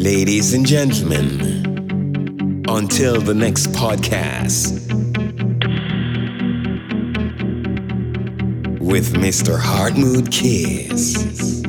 Ladies and gentlemen, until the next podcast with Mr. Heartmood Kiss.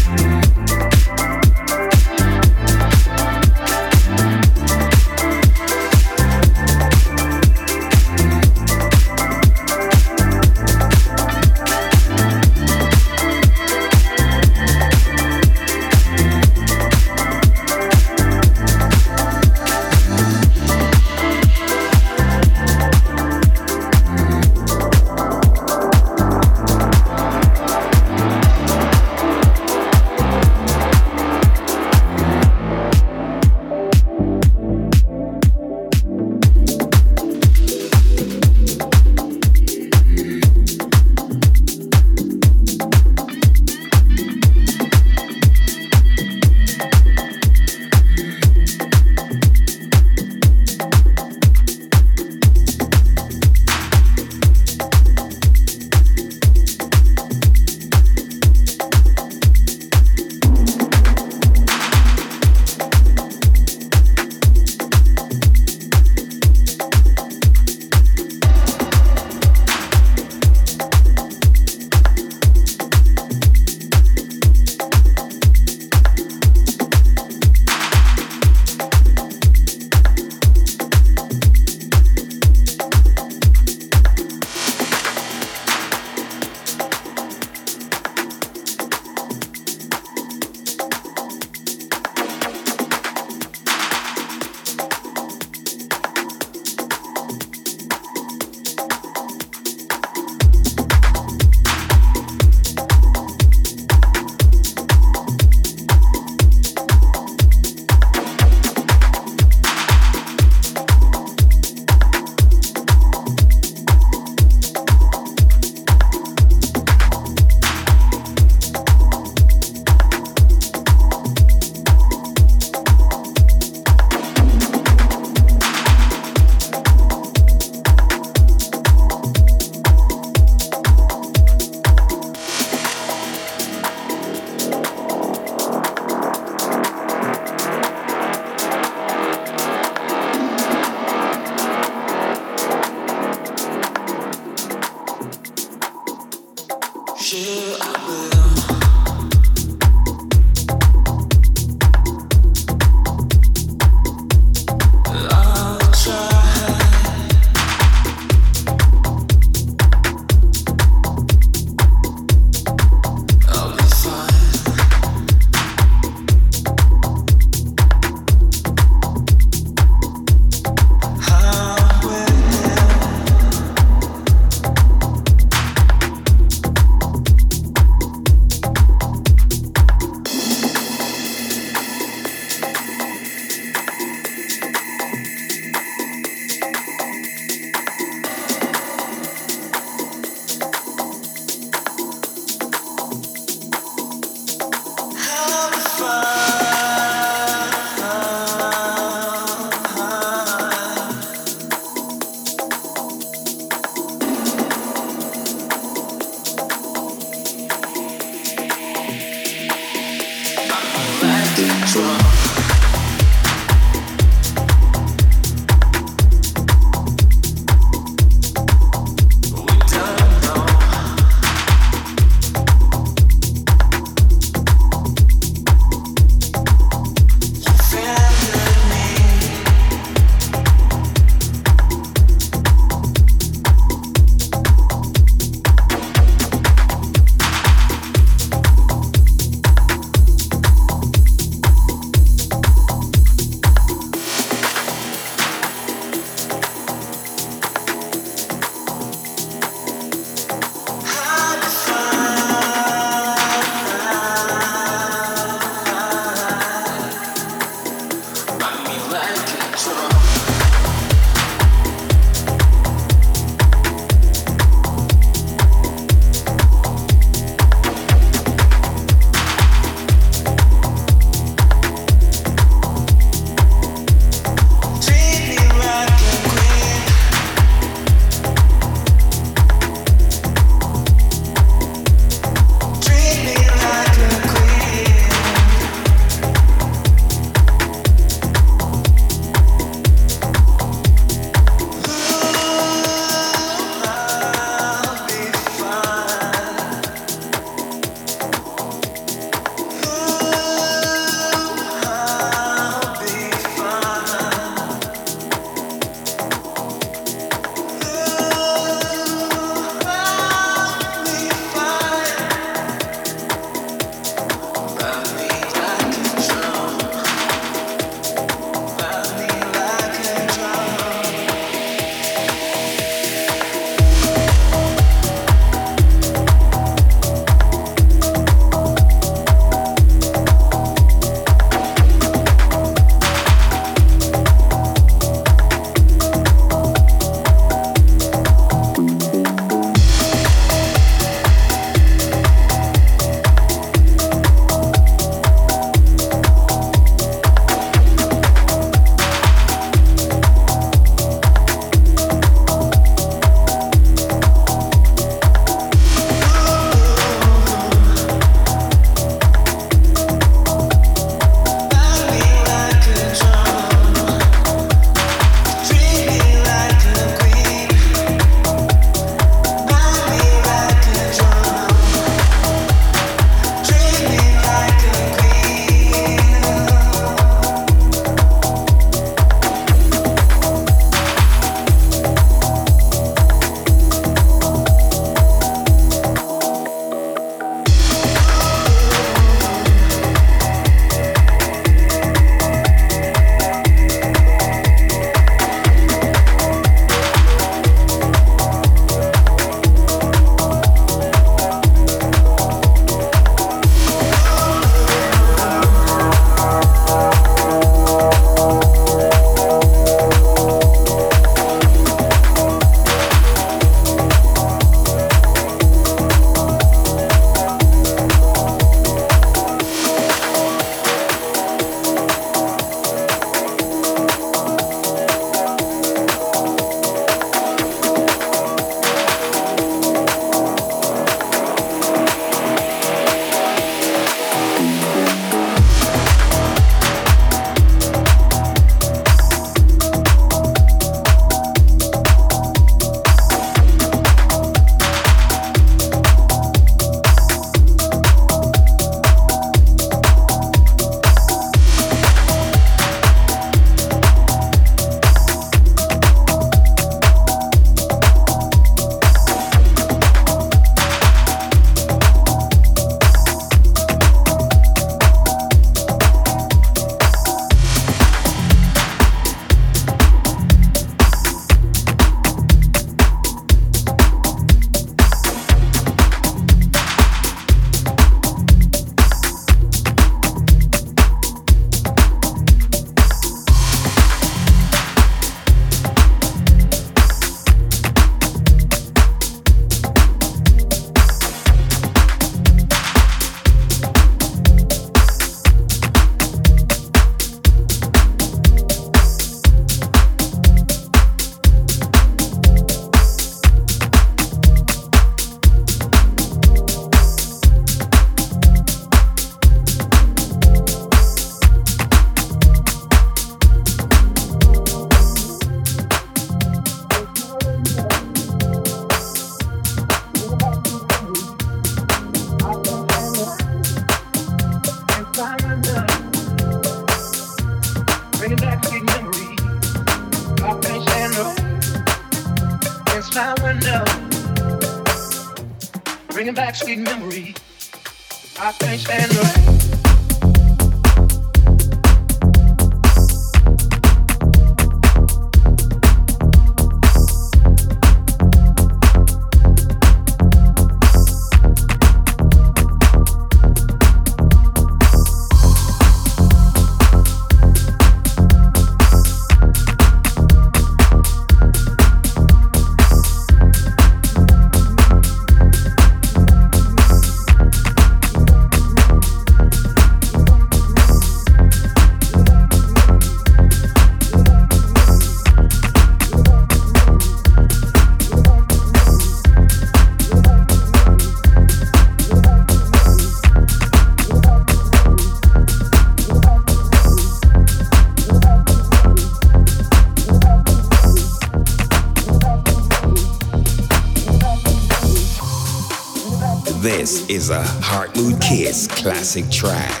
Is a Heart Mood Kiss classic track.